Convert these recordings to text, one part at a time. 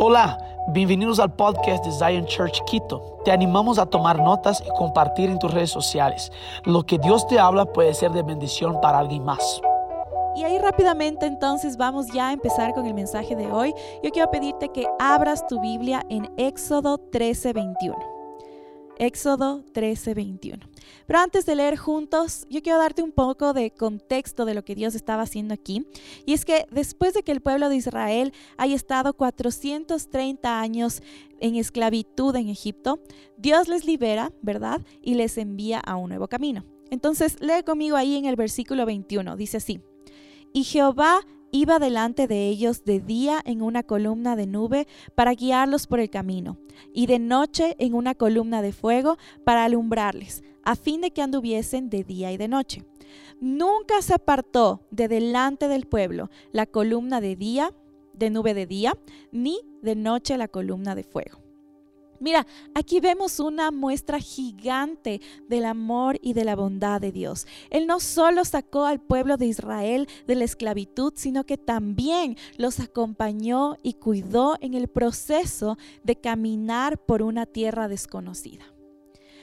Hola, bienvenidos al podcast de Zion Church Quito. Te animamos a tomar notas y compartir en tus redes sociales. Lo que Dios te habla puede ser de bendición para alguien más. Y ahí rápidamente entonces vamos ya a empezar con el mensaje de hoy. Yo quiero pedirte que abras tu Biblia en Éxodo 13:21. Éxodo 13, 21. Pero antes de leer juntos, yo quiero darte un poco de contexto de lo que Dios estaba haciendo aquí. Y es que después de que el pueblo de Israel haya estado 430 años en esclavitud en Egipto, Dios les libera, ¿verdad? Y les envía a un nuevo camino. Entonces, lee conmigo ahí en el versículo 21. Dice así. Y Jehová iba delante de ellos de día en una columna de nube para guiarlos por el camino, y de noche en una columna de fuego para alumbrarles, a fin de que anduviesen de día y de noche. Nunca se apartó de delante del pueblo la columna de día, de nube de día, ni de noche la columna de fuego. Mira, aquí vemos una muestra gigante del amor y de la bondad de Dios. Él no solo sacó al pueblo de Israel de la esclavitud, sino que también los acompañó y cuidó en el proceso de caminar por una tierra desconocida.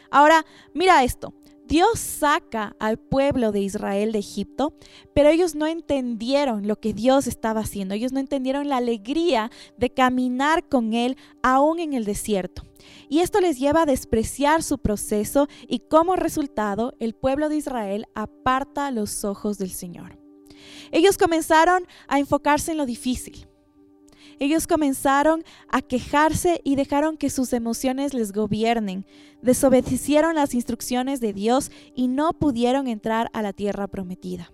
Ahora, mira esto. Dios saca al pueblo de Israel de Egipto, pero ellos no entendieron lo que Dios estaba haciendo. Ellos no entendieron la alegría de caminar con Él aún en el desierto. Y esto les lleva a despreciar su proceso y como resultado el pueblo de Israel aparta los ojos del Señor. Ellos comenzaron a enfocarse en lo difícil ellos comenzaron a quejarse y dejaron que sus emociones les gobiernen. Desobedecieron las instrucciones de Dios y no pudieron entrar a la tierra prometida.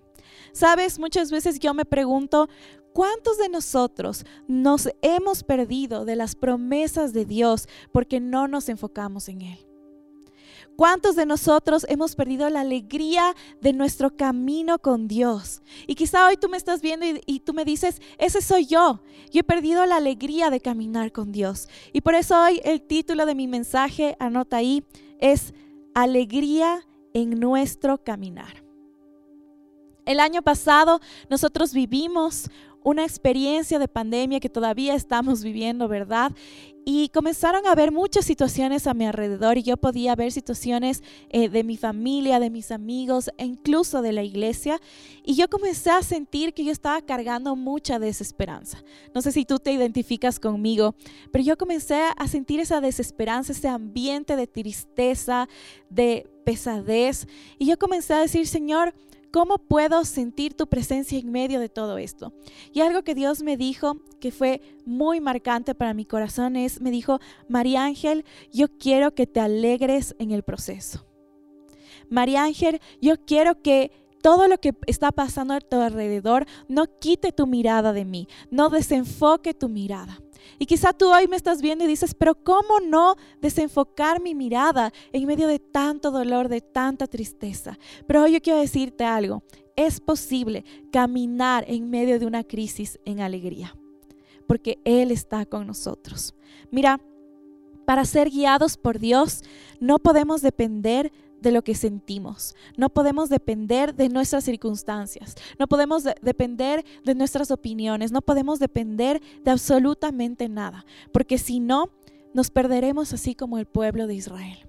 Sabes, muchas veces yo me pregunto, ¿cuántos de nosotros nos hemos perdido de las promesas de Dios porque no nos enfocamos en Él? ¿Cuántos de nosotros hemos perdido la alegría de nuestro camino con Dios? Y quizá hoy tú me estás viendo y, tú me dices, ese soy yo. Yo he perdido la alegría de caminar con Dios. Y por eso hoy el título de mi mensaje, anota ahí, es Alegría en nuestro caminar. El año pasado nosotros vivimos una experiencia de pandemia que todavía estamos viviendo, ¿verdad? Y comenzaron a haber muchas situaciones a mi alrededor y yo podía ver situaciones eh, de mi familia, de mis amigos e incluso de la iglesia. Y yo comencé a sentir que yo estaba cargando mucha desesperanza. No sé si tú te identificas conmigo, pero yo comencé a sentir esa desesperanza, ese ambiente de tristeza, de pesadez. Y yo comencé a decir, Señor, ¿Cómo puedo sentir tu presencia en medio de todo esto? Y algo que Dios me dijo que fue muy marcante para mi corazón es, me dijo, María Ángel, yo quiero que te alegres en el proceso. María Ángel, yo quiero que todo lo que está pasando a tu alrededor no quite tu mirada de mí, no desenfoque tu mirada. Y quizá tú hoy me estás viendo y dices, pero ¿cómo no desenfocar mi mirada en medio de tanto dolor, de tanta tristeza? Pero hoy yo quiero decirte algo, es posible caminar en medio de una crisis en alegría, porque Él está con nosotros. Mira, para ser guiados por Dios no podemos depender de lo que sentimos. No podemos depender de nuestras circunstancias. No podemos depender de nuestras opiniones. No podemos depender de absolutamente nada. Porque si no, nos perderemos así como el pueblo de Israel.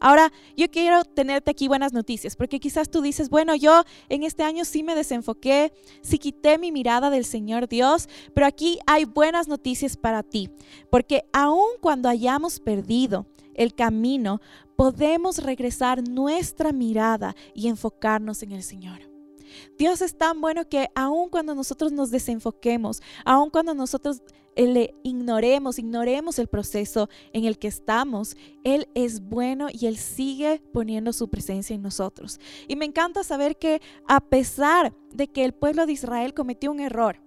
Ahora, yo quiero tenerte aquí buenas noticias, porque quizás tú dices, bueno, yo en este año sí me desenfoqué, sí quité mi mirada del Señor Dios, pero aquí hay buenas noticias para ti, porque aun cuando hayamos perdido el camino, podemos regresar nuestra mirada y enfocarnos en el Señor. Dios es tan bueno que aun cuando nosotros nos desenfoquemos, aun cuando nosotros eh, le ignoremos, ignoremos el proceso en el que estamos, Él es bueno y Él sigue poniendo su presencia en nosotros. Y me encanta saber que a pesar de que el pueblo de Israel cometió un error,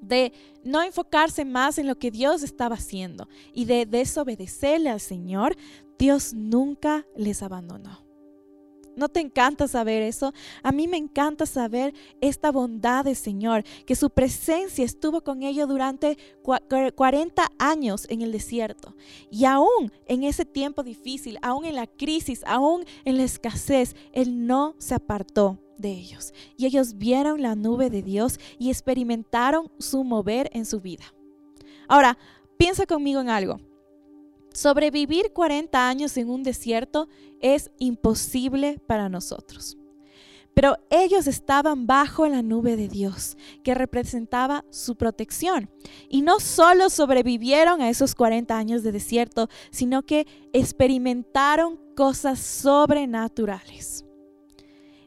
de no enfocarse más en lo que Dios estaba haciendo y de desobedecerle al Señor, Dios nunca les abandonó. ¿No te encanta saber eso? A mí me encanta saber esta bondad del Señor, que su presencia estuvo con ellos durante 40 años en el desierto. Y aún en ese tiempo difícil, aún en la crisis, aún en la escasez, Él no se apartó de ellos. Y ellos vieron la nube de Dios y experimentaron su mover en su vida. Ahora, piensa conmigo en algo. Sobrevivir 40 años en un desierto es imposible para nosotros. Pero ellos estaban bajo la nube de Dios, que representaba su protección. Y no solo sobrevivieron a esos 40 años de desierto, sino que experimentaron cosas sobrenaturales.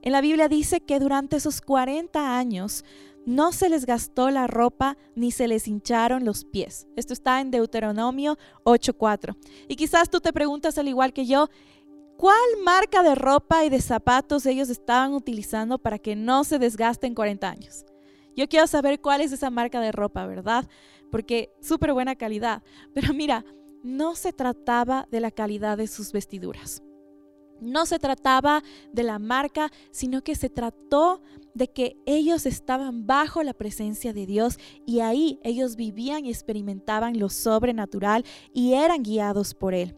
En la Biblia dice que durante esos 40 años no se les gastó la ropa ni se les hincharon los pies. Esto está en Deuteronomio 8:4. Y quizás tú te preguntas al igual que yo, ¿cuál marca de ropa y de zapatos ellos estaban utilizando para que no se desgasten 40 años? Yo quiero saber cuál es esa marca de ropa, ¿verdad? Porque súper buena calidad. Pero mira, no se trataba de la calidad de sus vestiduras. No se trataba de la marca, sino que se trató de que ellos estaban bajo la presencia de Dios y ahí ellos vivían y experimentaban lo sobrenatural y eran guiados por Él.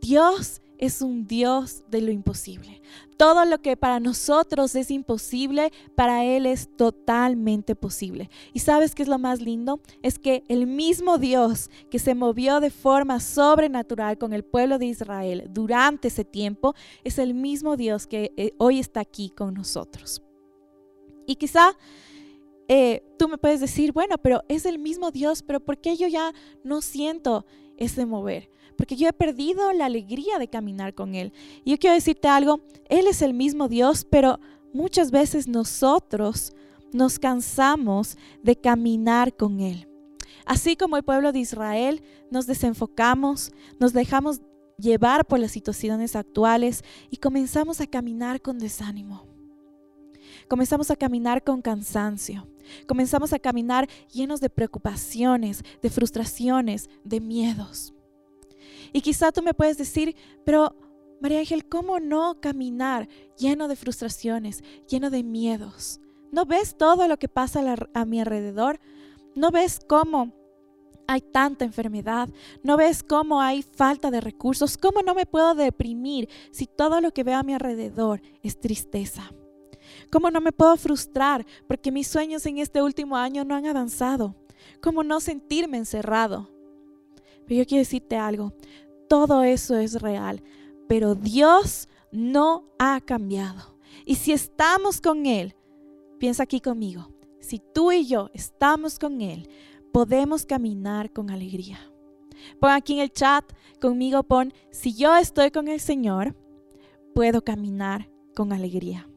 Dios es un Dios de lo imposible. Todo lo que para nosotros es imposible, para Él es totalmente posible. ¿Y sabes qué es lo más lindo? Es que el mismo Dios que se movió de forma sobrenatural con el pueblo de Israel durante ese tiempo, es el mismo Dios que eh, hoy está aquí con nosotros. Y quizá eh, tú me puedes decir, bueno, pero es el mismo Dios, pero ¿por qué yo ya no siento ese mover? porque yo he perdido la alegría de caminar con Él. Y yo quiero decirte algo, Él es el mismo Dios, pero muchas veces nosotros nos cansamos de caminar con Él. Así como el pueblo de Israel, nos desenfocamos, nos dejamos llevar por las situaciones actuales y comenzamos a caminar con desánimo. Comenzamos a caminar con cansancio. Comenzamos a caminar llenos de preocupaciones, de frustraciones, de miedos. Y quizá tú me puedes decir, pero María Ángel, ¿cómo no caminar lleno de frustraciones, lleno de miedos? ¿No ves todo lo que pasa a, mi alrededor? ¿No ves cómo hay tanta enfermedad? ¿No ves cómo hay falta de recursos? ¿Cómo no me puedo deprimir si todo lo que veo a mi alrededor es tristeza? ¿Cómo no me puedo frustrar porque mis sueños en este último año no han avanzado? ¿Cómo no sentirme encerrado? Pero yo quiero decirte algo, todo eso es real, pero Dios no ha cambiado. Y si estamos con Él, piensa aquí conmigo, si tú y yo estamos con Él, podemos caminar con alegría. Pon aquí en el chat conmigo, pon, si yo estoy con el Señor, puedo caminar con alegría.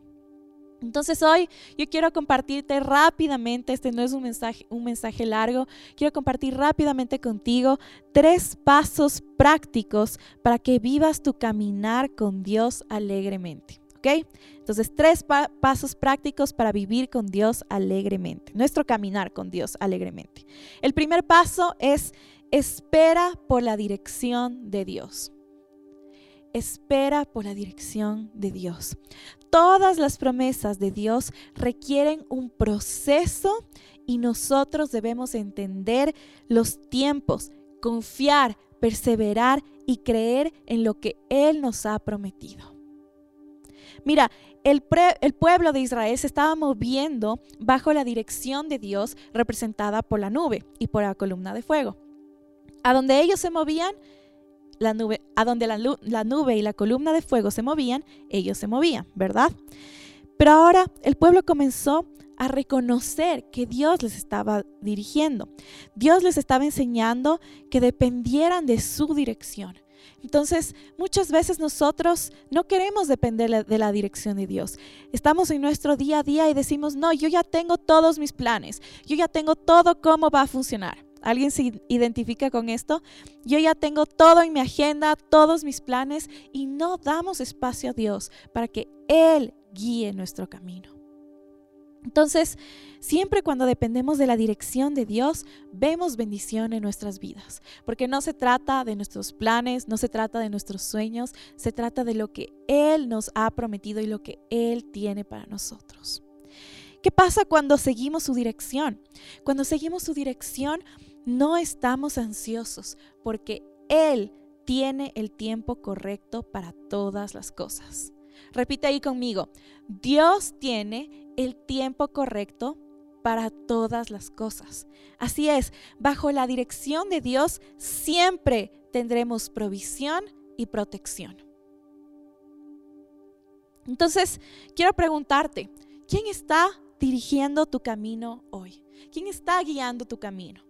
Entonces hoy yo quiero compartirte rápidamente, este no es un mensaje, un mensaje largo, quiero compartir rápidamente contigo tres pasos prácticos para que vivas tu caminar con Dios alegremente. ¿Ok? Entonces, tres pasos prácticos para vivir con Dios alegremente, nuestro caminar con Dios alegremente. El primer paso es espera por la dirección de Dios espera por la dirección de Dios. Todas las promesas de Dios requieren un proceso y nosotros debemos entender los tiempos, confiar, perseverar y creer en lo que Él nos ha prometido. Mira, el, pueblo de Israel se estaba moviendo bajo la dirección de Dios representada por la nube y por la columna de fuego. A donde ellos se movían, la a donde la, la nube y la columna de fuego se movían, ellos se movían, ¿verdad? Pero ahora el pueblo comenzó a reconocer que Dios les estaba dirigiendo. Dios les estaba enseñando que dependieran de su dirección. Entonces, muchas veces nosotros no queremos depender de la dirección de Dios. Estamos en nuestro día a día y decimos, no, yo ya tengo todos mis planes, yo ya tengo todo cómo va a funcionar. ¿Alguien se identifica con esto? Yo ya tengo todo en mi agenda, todos mis planes y no damos espacio a Dios para que Él guíe nuestro camino. Entonces, siempre cuando dependemos de la dirección de Dios, vemos bendición en nuestras vidas, porque no se trata de nuestros planes, no se trata de nuestros sueños, se trata de lo que Él nos ha prometido y lo que Él tiene para nosotros. ¿Qué pasa cuando seguimos su dirección? Cuando seguimos su dirección, no estamos ansiosos porque Él tiene el tiempo correcto para todas las cosas. Repite ahí conmigo, Dios tiene el tiempo correcto para todas las cosas. Así es, bajo la dirección de Dios siempre tendremos provisión y protección. Entonces, quiero preguntarte, ¿quién está dirigiendo tu camino hoy? ¿Quién está guiando tu camino?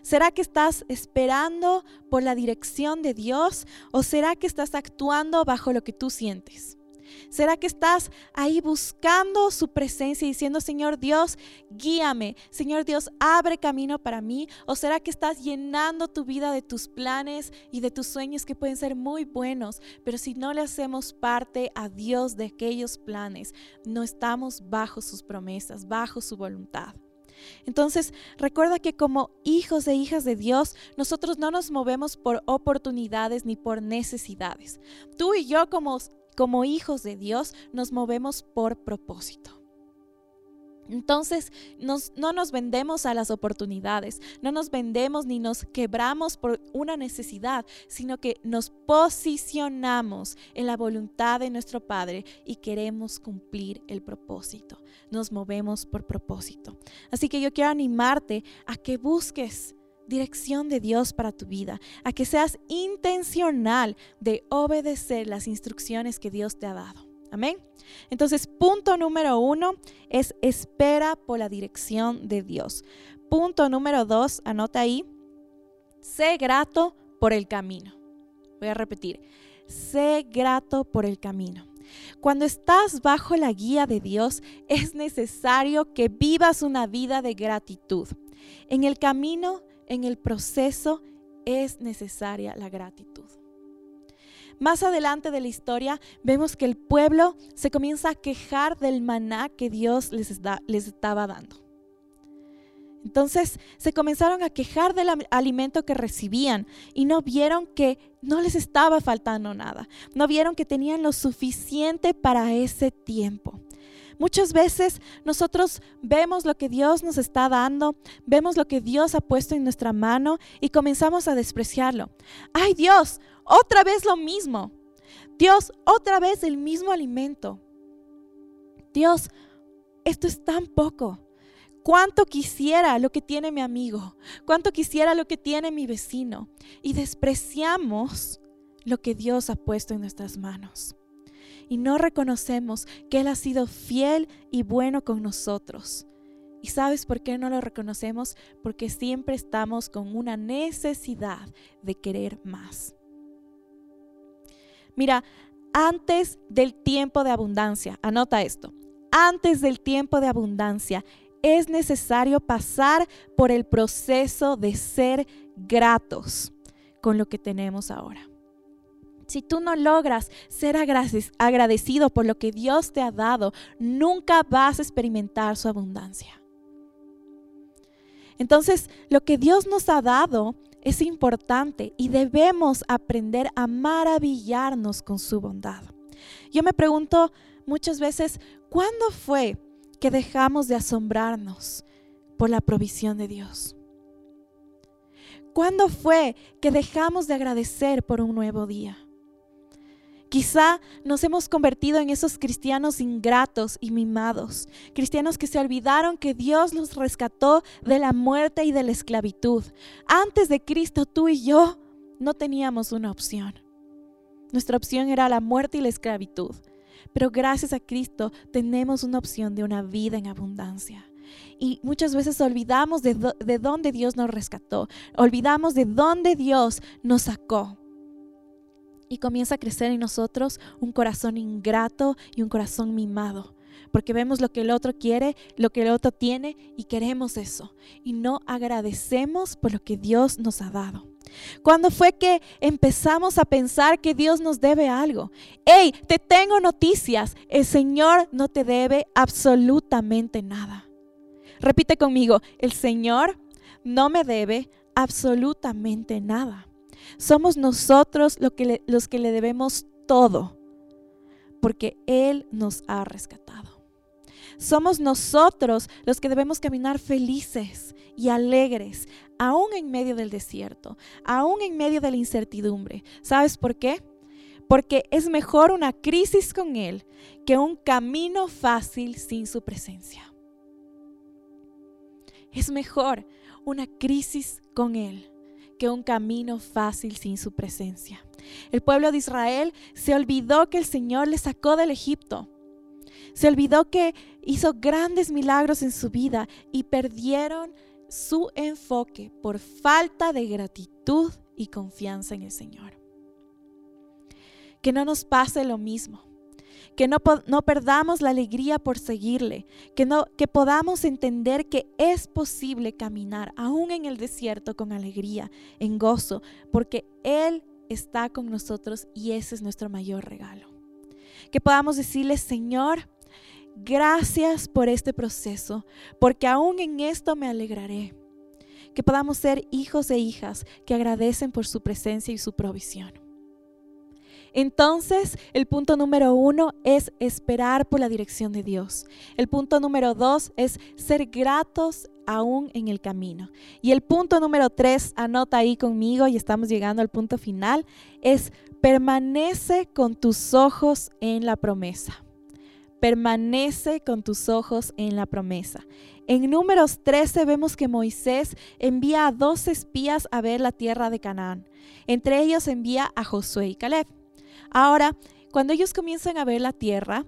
¿Será que estás esperando por la dirección de Dios o será que estás actuando bajo lo que tú sientes? ¿Será que estás ahí buscando su presencia y diciendo, Señor Dios, guíame? Señor Dios, abre camino para mí. ¿O será que estás llenando tu vida de tus planes y de tus sueños que pueden ser muy buenos? Pero si no le hacemos parte a Dios de aquellos planes, no estamos bajo sus promesas, bajo su voluntad. Entonces, recuerda que como hijos e hijas de Dios, nosotros no nos movemos por oportunidades ni por necesidades. Tú y yo como como hijos de Dios nos movemos por propósito. Entonces no nos vendemos a las oportunidades, no nos vendemos ni nos quebramos por una necesidad, sino que nos posicionamos en la voluntad de nuestro Padre y queremos cumplir el propósito. Nos movemos por propósito. Así que yo quiero animarte a que busques dirección de Dios para tu vida, a que seas intencional de obedecer las instrucciones que Dios te ha dado. Amén. Entonces, punto número uno es espera por la dirección de Dios. Punto número dos, anota ahí, sé grato por el camino. Voy a repetir, sé grato por el camino. Cuando estás bajo la guía de Dios, es necesario que vivas una vida de gratitud. En el camino en el proceso es necesaria la gratitud. Más adelante de la historia vemos que el pueblo se comienza a quejar del maná que Dios les, les estaba dando. Entonces se comenzaron a quejar del alimento que recibían y no vieron que no les estaba faltando nada. No vieron que tenían lo suficiente para ese tiempo. Muchas veces nosotros vemos lo que Dios nos está dando, vemos lo que Dios ha puesto en nuestra mano y comenzamos a despreciarlo. Ay Dios, otra vez lo mismo. Dios, otra vez el mismo alimento. Dios, esto es tan poco. Cuánto quisiera lo que tiene mi amigo, cuánto quisiera lo que tiene mi vecino. Y despreciamos lo que Dios ha puesto en nuestras manos y no reconocemos que Él ha sido fiel y bueno con nosotros. ¿Y sabes por qué no lo reconocemos? Porque siempre estamos con una necesidad de querer más. Mira, antes del tiempo de abundancia, anota esto, antes del tiempo de abundancia es necesario pasar por el proceso de ser gratos con lo que tenemos ahora. Si tú no logras ser agradecido por lo que Dios te ha dado, nunca vas a experimentar su abundancia. Entonces, lo que Dios nos ha dado es importante y debemos aprender a maravillarnos con su bondad. Yo me pregunto muchas veces, ¿cuándo fue que dejamos de asombrarnos por la provisión de Dios? ¿Cuándo fue que dejamos de agradecer por un nuevo día? Quizá nos hemos convertido en esos cristianos ingratos y mimados, cristianos que se olvidaron que Dios los rescató de la muerte y de la esclavitud. Antes de Cristo, tú y yo no teníamos una opción. Nuestra opción era la muerte y la esclavitud. Pero gracias a Cristo tenemos una opción de una vida en abundancia. Y muchas veces olvidamos de, de dónde Dios nos rescató, olvidamos de dónde Dios nos sacó y comienza a crecer en nosotros un corazón ingrato y un corazón mimado. Porque vemos lo que el otro quiere, lo que el otro tiene y queremos eso. Y no agradecemos por lo que Dios nos ha dado. Cuando fue que empezamos a pensar que Dios nos debe algo? ¡Hey! Te tengo noticias. El Señor no te debe absolutamente nada. Repite conmigo, el Señor no me debe absolutamente nada. Somos nosotros los que le debemos todo, porque Él nos ha rescatado. Somos nosotros los que debemos caminar felices y alegres, aún en medio del desierto, aún en medio de la incertidumbre. ¿Sabes por qué? Porque es mejor una crisis con Él que un camino fácil sin su presencia. Es mejor una crisis con Él que un camino fácil sin su presencia. El pueblo de Israel se olvidó que el Señor le sacó del Egipto. Se olvidó que hizo grandes milagros en su vida y perdieron su enfoque por falta de gratitud y confianza en el Señor. Que no nos pase lo mismo que no, no, perdamos la alegría por seguirle, que, no, que podamos entender que es posible caminar aún en el desierto con alegría, en gozo, porque Él está con nosotros y ese es nuestro mayor regalo. Que podamos decirle, Señor, gracias por este proceso, porque aún en esto me alegraré. Que podamos ser hijos e hijas que agradecen por su presencia y su provisión. Entonces, el punto número uno es esperar por la dirección de Dios. El punto número dos es ser gratos aún en el camino. Y el punto número tres, anota ahí conmigo y estamos llegando al punto final, es permanece con tus ojos en la promesa. Permanece con tus ojos en la promesa. En números 13 vemos que Moisés envía a dos espías a ver la tierra de Canaán. Entre ellos envía a Josué y Caleb. Ahora, cuando ellos comienzan a ver la tierra,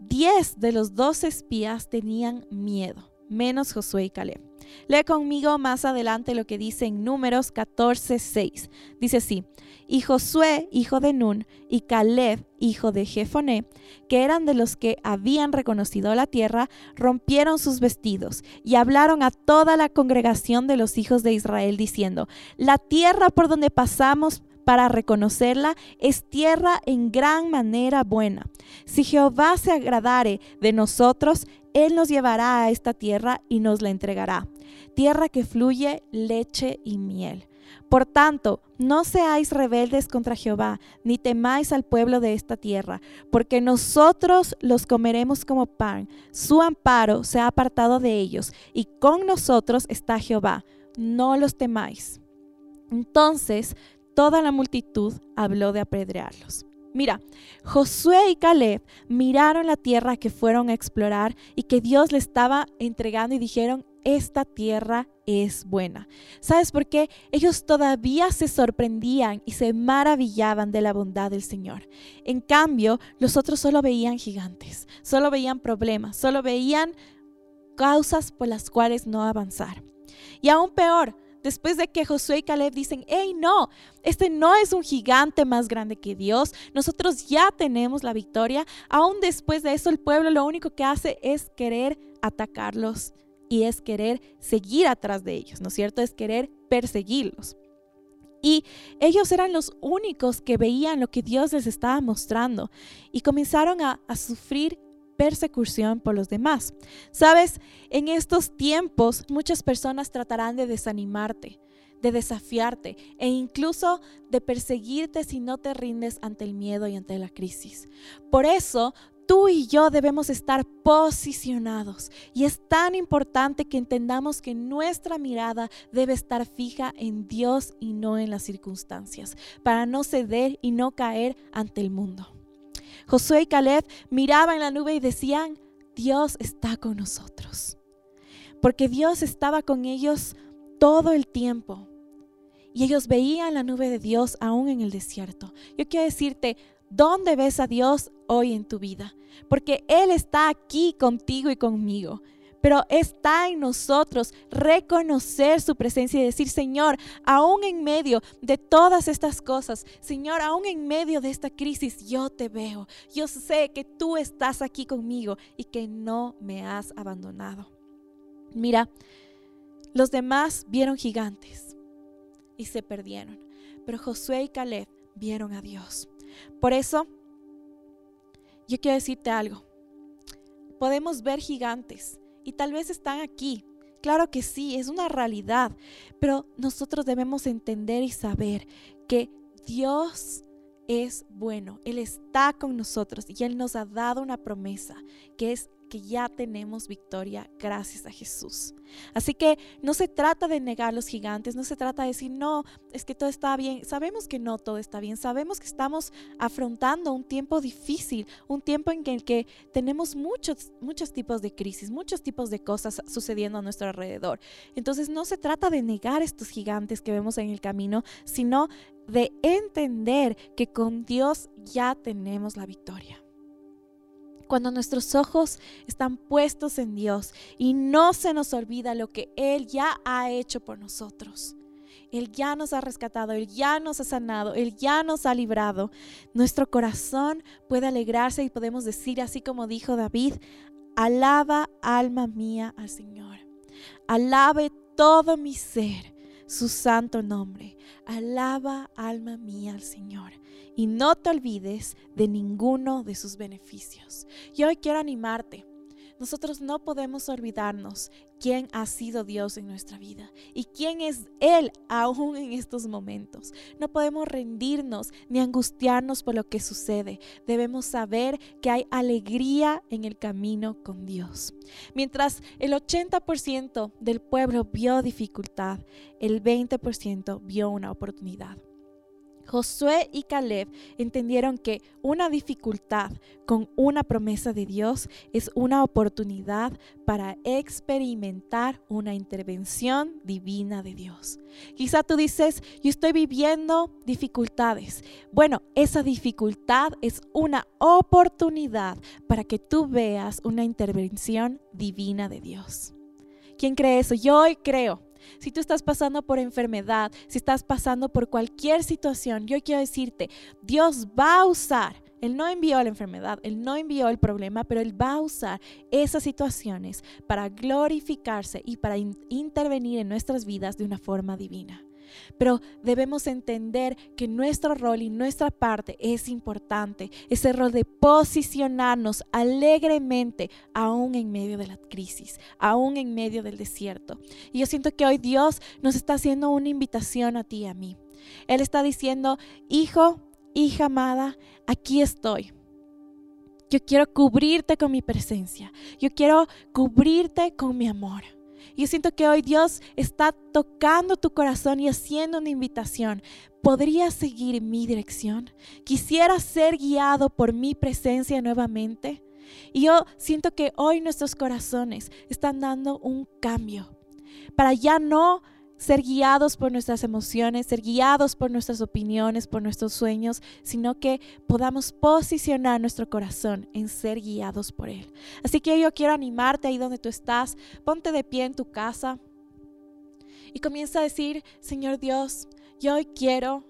10 de los 12 espías tenían miedo, menos Josué y Caleb. Lee conmigo más adelante lo que dice en Números 14, 6. Dice así, y Josué, hijo de Nun, y Caleb, hijo de Jefoné, que eran de los que habían reconocido la tierra, rompieron sus vestidos y hablaron a toda la congregación de los hijos de Israel, diciendo, la tierra por donde pasamos para reconocerla, es tierra en gran manera buena. Si Jehová se agradare de nosotros, Él nos llevará a esta tierra y nos la entregará. Tierra que fluye leche y miel. Por tanto, no seáis rebeldes contra Jehová, ni temáis al pueblo de esta tierra, porque nosotros los comeremos como pan. Su amparo se ha apartado de ellos, y con nosotros está Jehová. No los temáis. Entonces toda la multitud habló de apedrearlos. Mira, Josué y Caleb miraron la tierra que fueron a explorar y que Dios le estaba entregando y dijeron, esta tierra es buena. ¿Sabes por qué? Ellos todavía se sorprendían y se maravillaban de la bondad del Señor. En cambio, los otros solo veían gigantes, solo veían problemas, solo veían causas por las cuales no avanzar. Y aún peor, Después de que Josué y Caleb dicen, hey, no, este no es un gigante más grande que Dios, nosotros ya tenemos la victoria. Aún después de eso, el pueblo lo único que hace es querer atacarlos y es querer seguir atrás de ellos, ¿no es cierto? Es querer perseguirlos. Y ellos eran los únicos que veían lo que Dios les estaba mostrando y comenzaron a, a sufrir persecución por los demás. Sabes, en estos tiempos muchas personas tratarán de desanimarte, de desafiarte e incluso de perseguirte si no te rindes ante el miedo y ante la crisis. Por eso, tú y yo debemos estar posicionados y es tan importante que entendamos que nuestra mirada debe estar fija en Dios y no en las circunstancias, para no ceder y no caer ante el mundo. Josué y Caleb miraban la nube y decían, Dios está con nosotros. Porque Dios estaba con ellos todo el tiempo. Y ellos veían la nube de Dios aún en el desierto. Yo quiero decirte, ¿dónde ves a Dios hoy en tu vida? Porque Él está aquí contigo y conmigo. Pero está en nosotros reconocer su presencia y decir, Señor, aún en medio de todas estas cosas, Señor, aún en medio de esta crisis, yo te veo. Yo sé que tú estás aquí conmigo y que no me has abandonado. Mira, los demás vieron gigantes y se perdieron, pero Josué y Caleb vieron a Dios. Por eso, yo quiero decirte algo. Podemos ver gigantes, y tal vez están aquí. Claro que sí, es una realidad, pero nosotros debemos entender y saber que Dios es bueno, Él está con nosotros y Él nos ha dado una promesa, que es porque ya tenemos victoria gracias a Jesús. Así que no se trata de negar los gigantes, no se trata de decir, no, es que todo está bien. Sabemos que no todo está bien, sabemos que estamos afrontando un tiempo difícil, un tiempo en el que tenemos muchos, muchos tipos de crisis, muchos tipos de cosas sucediendo a nuestro alrededor. Entonces no se trata de negar estos gigantes que vemos en el camino, sino de entender que con Dios ya tenemos la victoria. Cuando nuestros ojos están puestos en Dios y no se nos olvida lo que Él ya ha hecho por nosotros. Él ya nos ha rescatado, Él ya nos ha sanado, Él ya nos ha librado. Nuestro corazón puede alegrarse y podemos decir, así como dijo David, alaba alma mía al Señor. Alabe todo mi ser su santo nombre. Alaba alma mía al Señor y no te olvides de ninguno de sus beneficios. Y hoy quiero animarte. Nosotros no podemos olvidarnos quién ha sido Dios en nuestra vida y quién es Él aún en estos momentos. No podemos rendirnos ni angustiarnos por lo que sucede. Debemos saber que hay alegría en el camino con Dios. Mientras el 80% del pueblo vio dificultad, el 20% vio una oportunidad. Josué y Caleb entendieron que una dificultad con una promesa de Dios es una oportunidad para experimentar una intervención divina de Dios. Quizá tú dices, yo estoy viviendo dificultades. Bueno, esa dificultad es una oportunidad para que tú veas una intervención divina de Dios. ¿Quién cree eso? Yo hoy creo si tú estás pasando por enfermedad, si estás pasando por cualquier situación, yo quiero decirte, Dios va a usar él no envió la enfermedad, Él no envió el problema, pero Él va a usar esas situaciones para glorificarse y para intervenir en nuestras vidas de una forma divina. Pero debemos entender que nuestro rol y nuestra parte es importante, ese rol de posicionarnos alegremente aún en medio de la crisis, aún en medio del desierto. Y yo siento que hoy Dios nos está haciendo una invitación a ti y a mí. Él está diciendo, hijo, hija amada, aquí estoy. Yo quiero cubrirte con mi presencia. Yo quiero cubrirte con mi amor. Yo siento que hoy Dios está tocando tu corazón y haciendo una invitación. ¿Podrías seguir mi dirección? ¿Quisiera ser guiado por mi presencia nuevamente? Y yo siento que hoy nuestros corazones están dando un cambio para ya no ser guiados por nuestras emociones, ser guiados por nuestras opiniones, por nuestros sueños, sino que podamos posicionar nuestro corazón en ser guiados por Él. Así que yo quiero animarte ahí donde tú estás, ponte de pie en tu casa y comienza a decir, Señor Dios, yo hoy quiero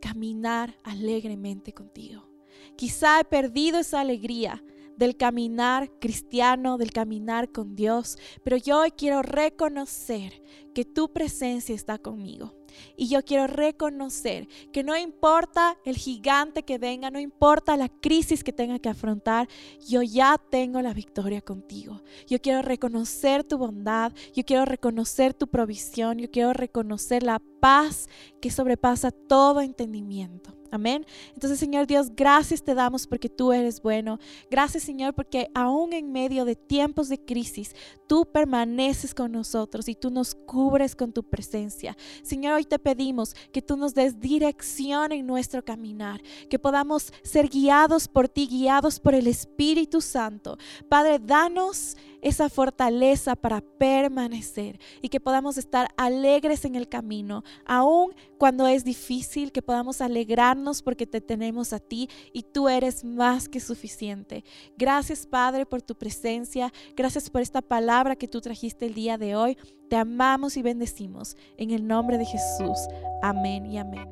caminar alegremente contigo. Quizá he perdido esa alegría del caminar cristiano, del caminar con Dios, pero yo hoy quiero reconocer que tu presencia está conmigo. Y yo quiero reconocer que no importa el gigante que venga, no importa la crisis que tenga que afrontar, yo ya tengo la victoria contigo. Yo quiero reconocer tu bondad, yo quiero reconocer tu provisión, yo quiero reconocer la paz que sobrepasa todo entendimiento. Amén. Entonces, Señor Dios, gracias te damos porque tú eres bueno. Gracias, Señor, porque aún en medio de tiempos de crisis, tú permaneces con nosotros y tú nos cubres con tu presencia. Señor, hoy te pedimos que tú nos des dirección en nuestro caminar, que podamos ser guiados por ti, guiados por el Espíritu Santo. Padre, danos esa fortaleza para permanecer y que podamos estar alegres en el camino, aun cuando es difícil, que podamos alegrarnos porque te tenemos a ti y tú eres más que suficiente. Gracias Padre por tu presencia, gracias por esta palabra que tú trajiste el día de hoy. Te amamos y bendecimos en el nombre de Jesús. Amén y amén.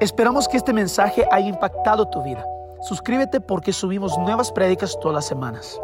Esperamos que este mensaje haya impactado tu vida. Suscríbete porque subimos nuevas prédicas todas las semanas.